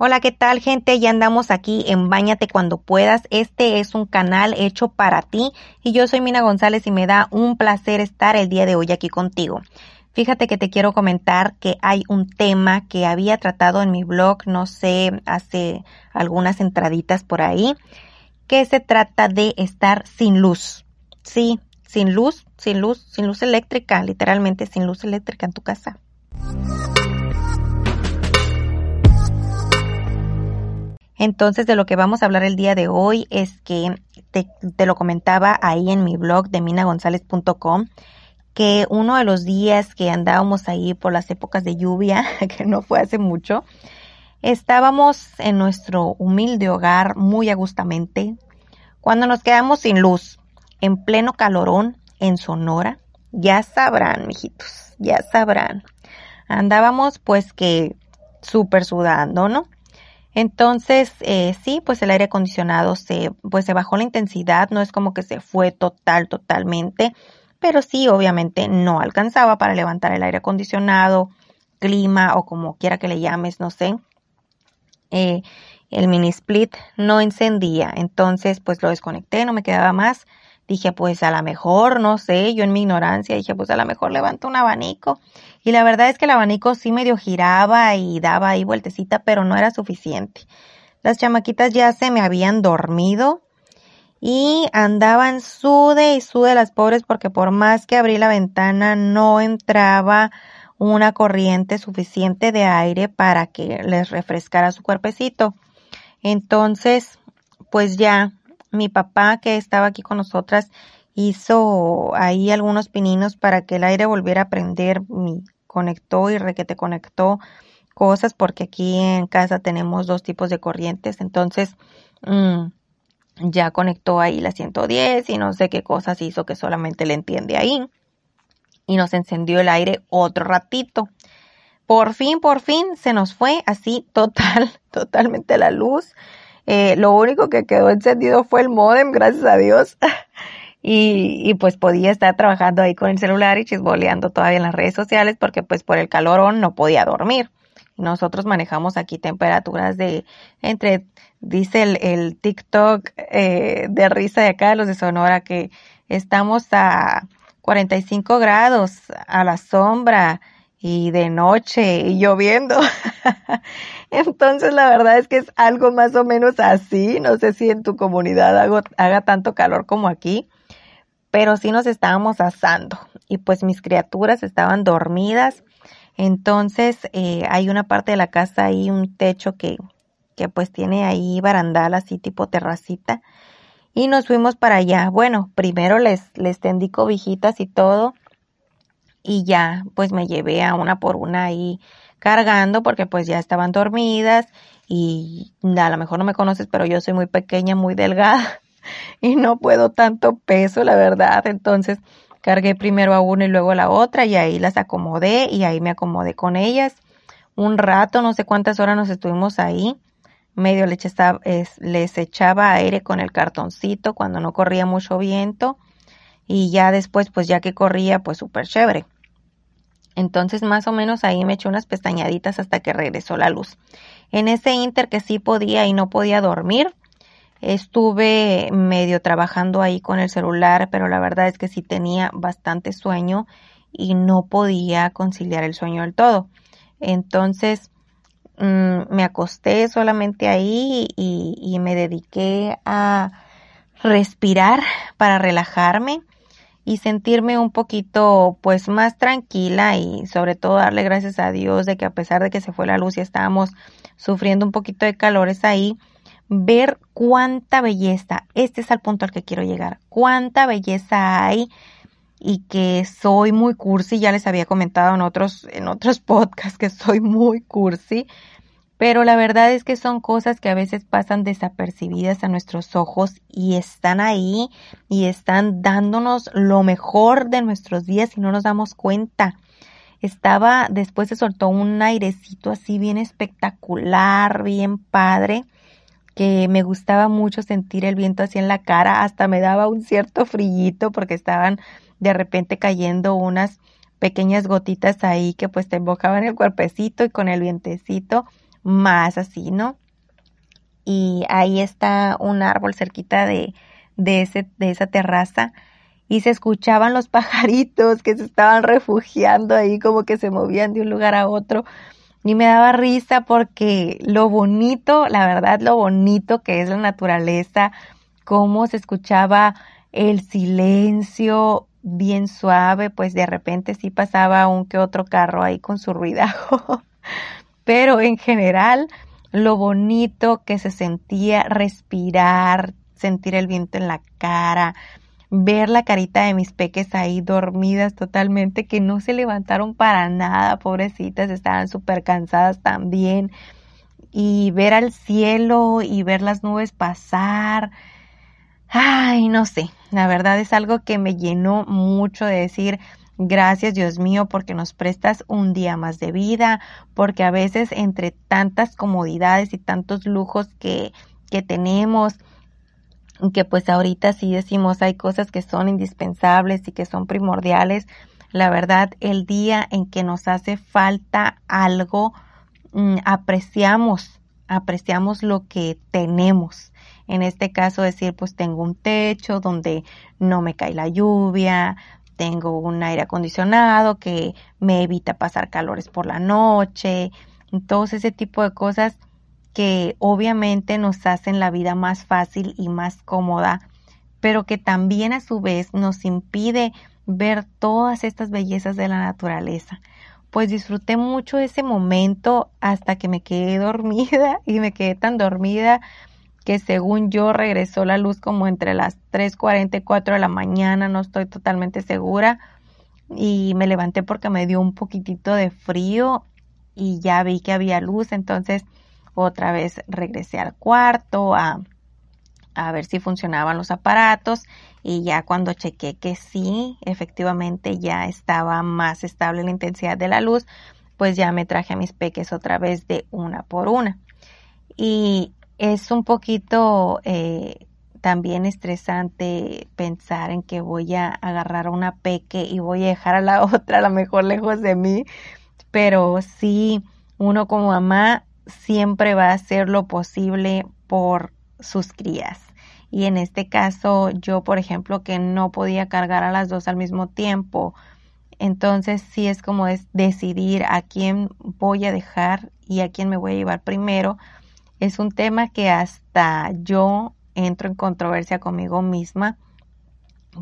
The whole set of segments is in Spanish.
Hola, ¿qué tal gente? Ya andamos aquí en Báñate cuando puedas. Este es un canal hecho para ti y yo soy Mina González y me da un placer estar el día de hoy aquí contigo. Fíjate que te quiero comentar que hay un tema que había tratado en mi blog, no sé, hace algunas entraditas por ahí, que se trata de estar sin luz. Sí, sin luz, sin luz, sin luz eléctrica, literalmente sin luz eléctrica en tu casa. Entonces, de lo que vamos a hablar el día de hoy es que te, lo comentaba ahí en mi blog de minagonzalez.com que uno de los días que andábamos ahí por las épocas de lluvia, que no fue hace mucho, estábamos en nuestro humilde hogar muy agustamente cuando nos quedamos sin luz, en pleno calorón, en Sonora. Ya sabrán, mijitos, ya sabrán. Andábamos pues que súper sudando, ¿no? Entonces, eh, sí, pues el aire acondicionado se, pues se bajó la intensidad, no es como que se fue total, totalmente, pero sí, obviamente no alcanzaba para levantar el aire acondicionado, clima o como quiera que le llames, no sé. Eh, el mini split no encendía, entonces pues lo desconecté, no me quedaba más. Dije, pues a lo mejor, no sé, yo en mi ignorancia dije, pues a lo mejor levanto un abanico y la verdad es que el abanico sí medio giraba y daba ahí vueltecita, pero no era suficiente. Las chamaquitas ya se me habían dormido y andaban sude y sude las pobres porque por más que abrí la ventana no entraba una corriente suficiente de aire para que les refrescara su cuerpecito. Entonces, pues ya mi papá que estaba aquí con nosotras hizo ahí algunos pininos para que el aire volviera a prender, conectó y requete conectó cosas porque aquí en casa tenemos dos tipos de corrientes, entonces mm, ya conectó ahí la 110 y no sé qué cosas hizo que solamente le entiende ahí y nos encendió el aire otro ratito. Por fin, por fin se nos fue así total, totalmente la luz. Eh, lo único que quedó encendido fue el modem, gracias a Dios. y, y pues podía estar trabajando ahí con el celular y chisboleando todavía en las redes sociales porque pues por el calorón no podía dormir. Nosotros manejamos aquí temperaturas de entre, dice el, el TikTok eh, de risa de acá de los de Sonora que estamos a 45 grados a la sombra y de noche y lloviendo. Entonces la verdad es que es algo más o menos así. No sé si en tu comunidad haga tanto calor como aquí pero sí nos estábamos asando y pues mis criaturas estaban dormidas. Entonces eh, hay una parte de la casa ahí, un techo que, que pues tiene ahí barandal así tipo terracita y nos fuimos para allá. Bueno, primero les, les tendí cobijitas y todo y ya pues me llevé a una por una ahí cargando porque pues ya estaban dormidas y a lo mejor no me conoces pero yo soy muy pequeña, muy delgada y no puedo tanto peso, la verdad. Entonces cargué primero a una y luego a la otra y ahí las acomodé y ahí me acomodé con ellas. Un rato, no sé cuántas horas nos estuvimos ahí. Medio les echaba, les echaba aire con el cartoncito cuando no corría mucho viento. Y ya después, pues ya que corría, pues súper chévere. Entonces más o menos ahí me eché unas pestañaditas hasta que regresó la luz. En ese inter que sí podía y no podía dormir, Estuve medio trabajando ahí con el celular, pero la verdad es que sí tenía bastante sueño y no podía conciliar el sueño del todo. Entonces mm, me acosté solamente ahí y, y me dediqué a respirar para relajarme y sentirme un poquito pues más tranquila y sobre todo darle gracias a Dios de que a pesar de que se fue la luz y estábamos sufriendo un poquito de calores ahí, ver cuánta belleza, este es el punto al que quiero llegar, cuánta belleza hay y que soy muy cursi, ya les había comentado en otros, en otros podcasts que soy muy cursi, pero la verdad es que son cosas que a veces pasan desapercibidas a nuestros ojos y están ahí y están dándonos lo mejor de nuestros días y no nos damos cuenta. Estaba, después se soltó un airecito así bien espectacular, bien padre que me gustaba mucho sentir el viento así en la cara, hasta me daba un cierto frillito porque estaban de repente cayendo unas pequeñas gotitas ahí que pues te embocaban el cuerpecito y con el vientecito más así, ¿no? Y ahí está un árbol cerquita de, de, ese, de esa terraza y se escuchaban los pajaritos que se estaban refugiando ahí como que se movían de un lugar a otro y me daba risa porque lo bonito, la verdad lo bonito que es la naturaleza, cómo se escuchaba el silencio bien suave, pues de repente sí pasaba un que otro carro ahí con su ruidajo, pero en general lo bonito que se sentía respirar, sentir el viento en la cara, ver la carita de mis peques ahí dormidas totalmente, que no se levantaron para nada, pobrecitas, estaban súper cansadas también, y ver al cielo y ver las nubes pasar. Ay, no sé, la verdad es algo que me llenó mucho de decir, Gracias Dios mío porque nos prestas un día más de vida, porque a veces entre tantas comodidades y tantos lujos que, que tenemos, que pues ahorita sí decimos hay cosas que son indispensables y que son primordiales. La verdad, el día en que nos hace falta algo, mm, apreciamos, apreciamos lo que tenemos. En este caso decir, pues tengo un techo donde no me cae la lluvia, tengo un aire acondicionado que me evita pasar calores por la noche, todo ese tipo de cosas que obviamente nos hacen la vida más fácil y más cómoda, pero que también a su vez nos impide ver todas estas bellezas de la naturaleza. Pues disfruté mucho ese momento hasta que me quedé dormida y me quedé tan dormida que según yo regresó la luz como entre las 3.44 y 4 de la mañana, no estoy totalmente segura. Y me levanté porque me dio un poquitito de frío y ya vi que había luz, entonces otra vez regresé al cuarto a, a ver si funcionaban los aparatos y ya cuando chequé que sí, efectivamente ya estaba más estable la intensidad de la luz, pues ya me traje a mis peques otra vez de una por una. Y es un poquito eh, también estresante pensar en que voy a agarrar a una peque y voy a dejar a la otra a lo mejor lejos de mí, pero sí, uno como mamá siempre va a hacer lo posible por sus crías. Y en este caso, yo, por ejemplo, que no podía cargar a las dos al mismo tiempo, entonces sí es como es decidir a quién voy a dejar y a quién me voy a llevar primero. Es un tema que hasta yo entro en controversia conmigo misma,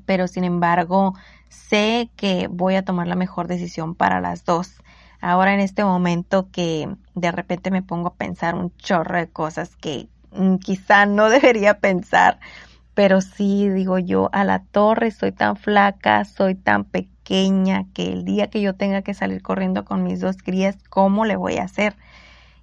pero sin embargo sé que voy a tomar la mejor decisión para las dos ahora en este momento que de repente me pongo a pensar un chorro de cosas que mm, quizá no debería pensar, pero sí digo yo, a la torre soy tan flaca, soy tan pequeña, que el día que yo tenga que salir corriendo con mis dos crías, ¿cómo le voy a hacer?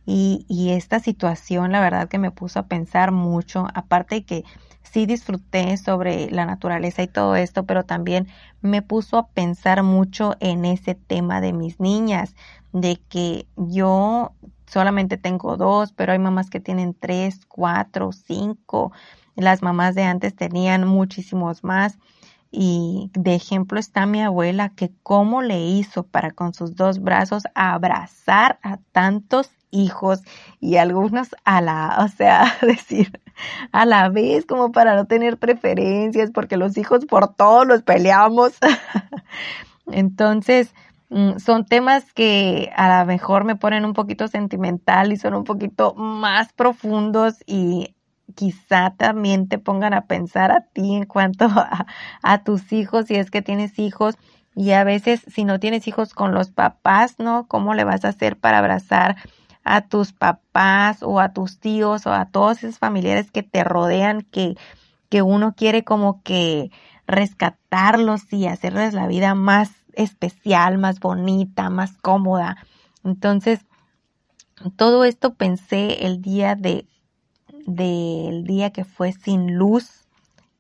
Y, y esta situación, la verdad que me puso a pensar mucho, aparte de que sí disfruté sobre la naturaleza y todo esto, pero también me puso a pensar mucho en ese tema de mis niñas, de que yo solamente tengo dos, pero hay mamás que tienen tres, cuatro, cinco. Las mamás de antes tenían muchísimos más. Y de ejemplo está mi abuela que cómo le hizo para con sus dos brazos abrazar a tantos hijos y algunos a la, o sea, decir a la vez como para no tener preferencias porque los hijos por todos los peleamos. Entonces, mm, son temas que a lo mejor me ponen un poquito sentimental y son un poquito más profundos y quizá también te pongan a pensar a ti en cuanto a, a tus hijos, si es que tienes hijos, y a veces si no tienes hijos con los papás, ¿no? ¿Cómo le vas a hacer para abrazar a tus papás o a tus tíos o a todos esos familiares que te rodean que, que uno quiere como que rescatarlos y hacerles la vida más especial, más bonita, más cómoda. Entonces, todo esto pensé el día de del día que fue sin luz.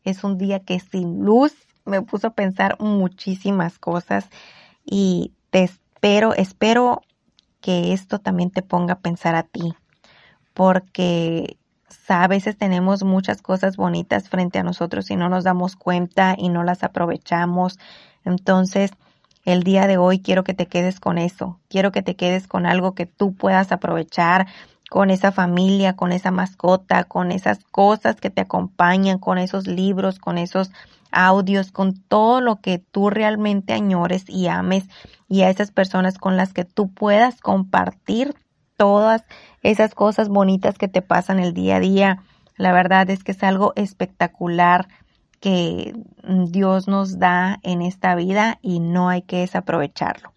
Es un día que sin luz me puso a pensar muchísimas cosas y te espero, espero que esto también te ponga a pensar a ti, porque a veces tenemos muchas cosas bonitas frente a nosotros y no nos damos cuenta y no las aprovechamos. Entonces, el día de hoy quiero que te quedes con eso, quiero que te quedes con algo que tú puedas aprovechar, con esa familia, con esa mascota, con esas cosas que te acompañan, con esos libros, con esos audios, con todo lo que tú realmente añores y ames y a esas personas con las que tú puedas compartir todas esas cosas bonitas que te pasan el día a día. La verdad es que es algo espectacular que Dios nos da en esta vida y no hay que desaprovecharlo.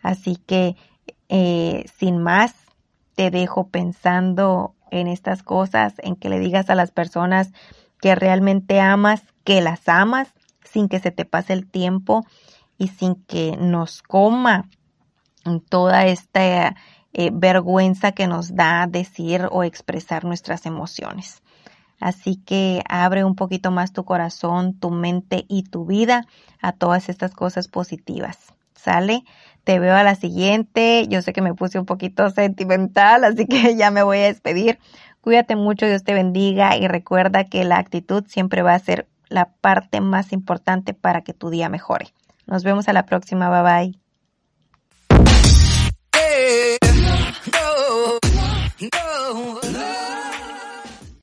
Así que, eh, sin más, te dejo pensando en estas cosas, en que le digas a las personas que realmente amas, que las amas, sin que se te pase el tiempo y sin que nos coma toda esta eh, vergüenza que nos da decir o expresar nuestras emociones. Así que abre un poquito más tu corazón, tu mente y tu vida a todas estas cosas positivas. ¿Sale? Te veo a la siguiente. Yo sé que me puse un poquito sentimental, así que ya me voy a despedir. Cuídate mucho, Dios te bendiga y recuerda que la actitud siempre va a ser la parte más importante para que tu día mejore. Nos vemos a la próxima. Bye bye.